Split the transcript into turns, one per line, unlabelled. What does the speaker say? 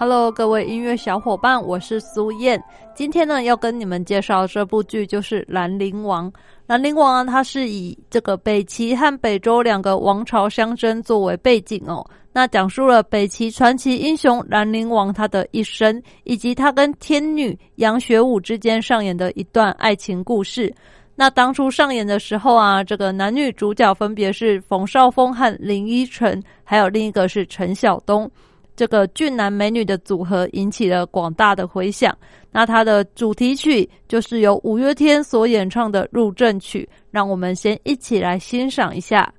Hello，各位音乐小伙伴，我是苏燕。今天呢，要跟你们介绍这部剧，就是《兰陵王》。《兰陵王》啊，它是以这个北齐和北周两个王朝相争作为背景哦。那讲述了北齐传奇英雄兰陵王他的一生，以及他跟天女杨雪舞之间上演的一段爱情故事。那当初上演的时候啊，这个男女主角分别是冯绍峰和林依晨，还有另一个是陈晓东。这个俊男美女的组合引起了广大的回响。那它的主题曲就是由五月天所演唱的《入阵曲》，让我们先一起来欣赏一下。